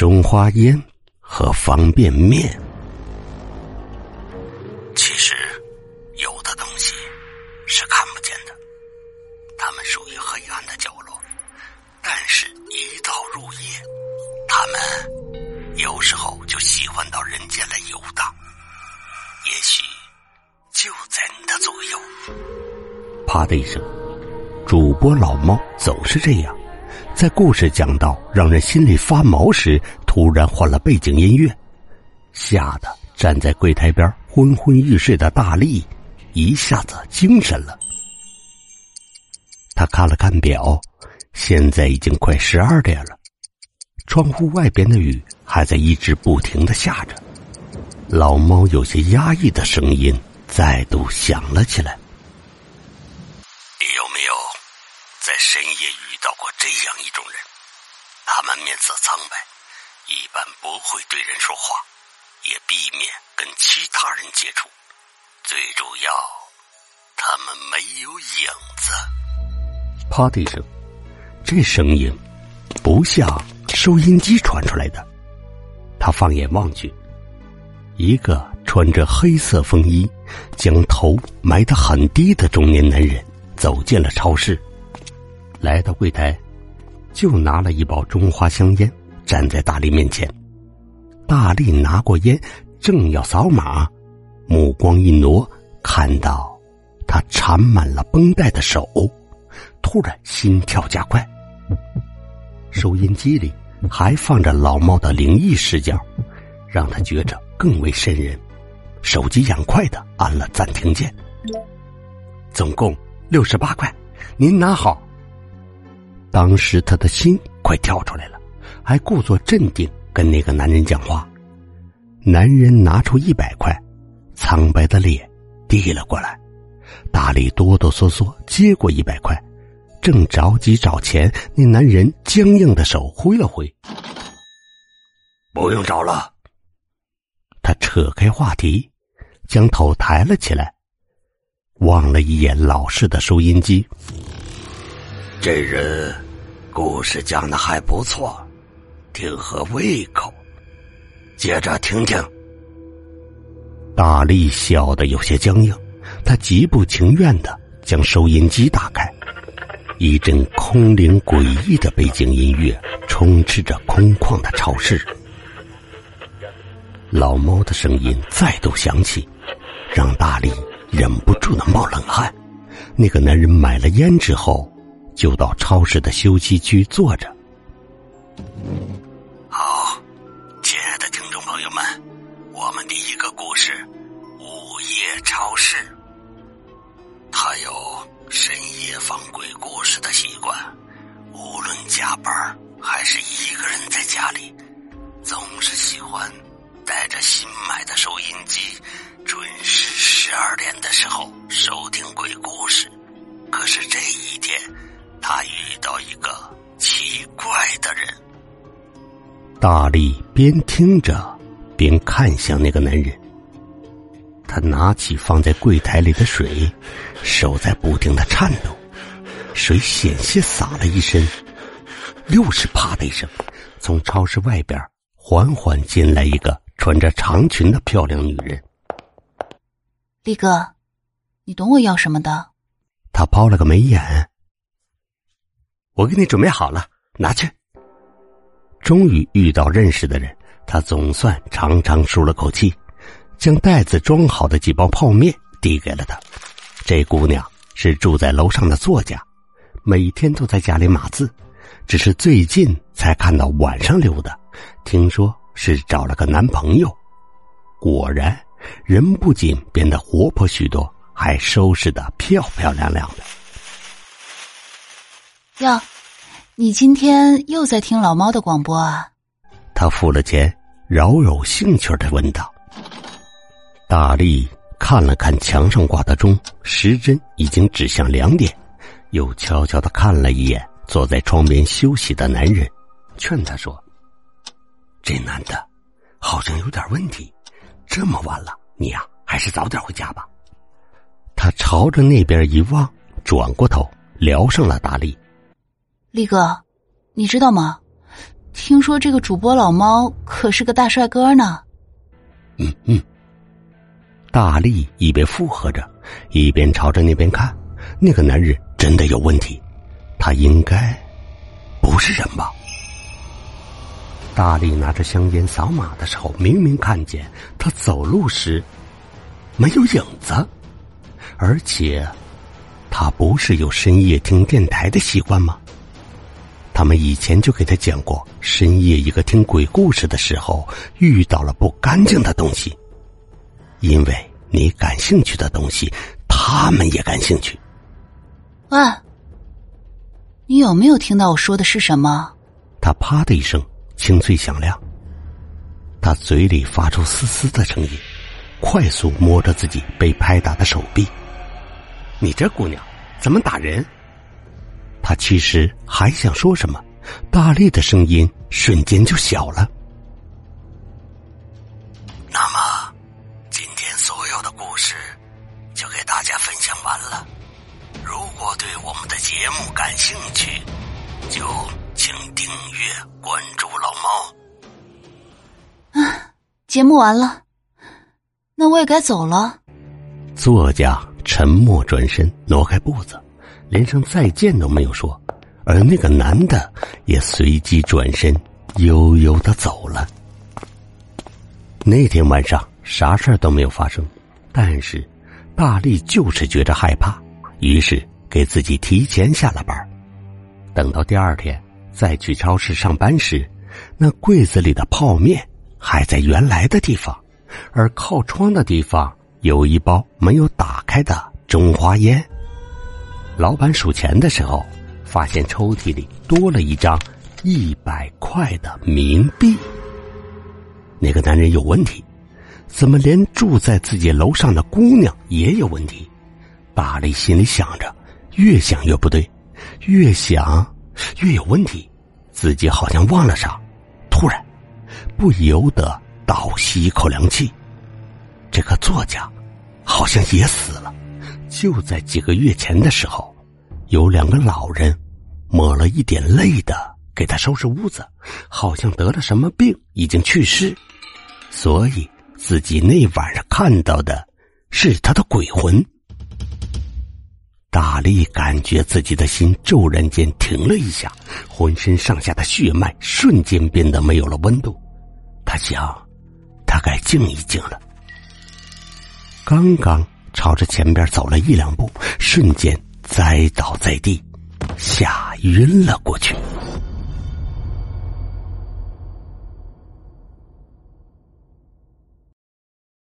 中花烟和方便面。其实，有的东西是看不见的，它们属于黑暗的角落。但是，一到入夜，它们有时候就喜欢到人间来游荡。也许就在你的左右。啪的一声，主播老猫总是这样。在故事讲到让人心里发毛时，突然换了背景音乐，吓得站在柜台边昏昏欲睡的大力一下子精神了。他看了看表，现在已经快十二点了，窗户外边的雨还在一直不停的下着。老猫有些压抑的声音再度响了起来。在深夜遇到过这样一种人，他们面色苍白，一般不会对人说话，也避免跟其他人接触。最主要，他们没有影子。啪的一声，这声音不像收音机传出来的。他放眼望去，一个穿着黑色风衣、将头埋得很低的中年男人走进了超市。来到柜台，就拿了一包中华香烟，站在大力面前。大力拿过烟，正要扫码，目光一挪，看到他缠满了绷带的手，突然心跳加快。收音机里还放着老猫的灵异视角，让他觉着更为瘆人。手机眼快的按了暂停键。总共六十八块，您拿好。当时他的心快跳出来了，还故作镇定跟那个男人讲话。男人拿出一百块，苍白的脸递了过来。大力哆哆嗦嗦接过一百块，正着急找钱，那男人僵硬的手挥了挥：“不用找了。”他扯开话题，将头抬了起来，望了一眼老式的收音机。这人故事讲的还不错，挺合胃口。接着听听。大力笑得有些僵硬，他极不情愿的将收音机打开，一阵空灵诡异的背景音乐充斥着空旷的超市。老猫的声音再度响起，让大力忍不住的冒冷汗。那个男人买了烟之后。就到超市的休息区坐着。好，亲爱的听众朋友们，我们第一个故事《午夜超市》。他有深夜放鬼故事的习惯，无论加班还是一个人在家里，总是喜欢带着新买的收音机，准时十二点的时候收听鬼故事。可是这一天。他遇到一个奇怪的人。大力边听着，边看向那个男人。他拿起放在柜台里的水，手在不停的颤抖，水险些洒了一身。又是啪的一声，从超市外边缓缓进来一个穿着长裙的漂亮女人。力哥，你懂我要什么的？他抛了个眉眼。我给你准备好了，拿去。终于遇到认识的人，他总算长长舒了口气，将袋子装好的几包泡面递给了他。这姑娘是住在楼上的作家，每天都在家里码字，只是最近才看到晚上溜达。听说是找了个男朋友，果然人不仅变得活泼许多，还收拾的漂漂亮亮的。哟，你今天又在听老猫的广播啊？他付了钱，饶有兴趣的问道。大力看了看墙上挂的钟，时针已经指向两点，又悄悄的看了一眼坐在窗边休息的男人，劝他说：“这男的，好像有点问题。这么晚了，你呀，还是早点回家吧。”他朝着那边一望，转过头聊上了大力。力哥，你知道吗？听说这个主播老猫可是个大帅哥呢。嗯嗯。大力一边附和着，一边朝着那边看。那个男人真的有问题，他应该不是人吧？大力拿着香烟扫码的时候，明明看见他走路时没有影子，而且他不是有深夜听电台的习惯吗？他们以前就给他讲过，深夜一个听鬼故事的时候遇到了不干净的东西，因为你感兴趣的东西，他们也感兴趣。喂，你有没有听到我说的是什么？他啪的一声，清脆响亮。他嘴里发出嘶嘶的声音，快速摸着自己被拍打的手臂。你这姑娘怎么打人？他其实还想说什么，大力的声音瞬间就小了。那么，今天所有的故事就给大家分享完了。如果对我们的节目感兴趣，就请订阅关注老猫。啊，节目完了，那我也该走了。作家沉默转身，挪开步子。连声再见都没有说，而那个男的也随即转身，悠悠的走了。那天晚上啥事儿都没有发生，但是大力就是觉着害怕，于是给自己提前下了班。等到第二天再去超市上班时，那柜子里的泡面还在原来的地方，而靠窗的地方有一包没有打开的中华烟。老板数钱的时候，发现抽屉里多了一张一百块的冥币。那个男人有问题，怎么连住在自己楼上的姑娘也有问题？大力心里想着，越想越不对，越想越有问题。自己好像忘了啥，突然不由得倒吸一口凉气。这个作家好像也死了。就在几个月前的时候，有两个老人抹了一点泪的给他收拾屋子，好像得了什么病，已经去世，所以自己那晚上看到的是他的鬼魂。大力感觉自己的心骤然间停了一下，浑身上下的血脉瞬间变得没有了温度。他想，他该静一静了。刚刚。朝着前边走了一两步，瞬间栽倒在地，吓晕了过去。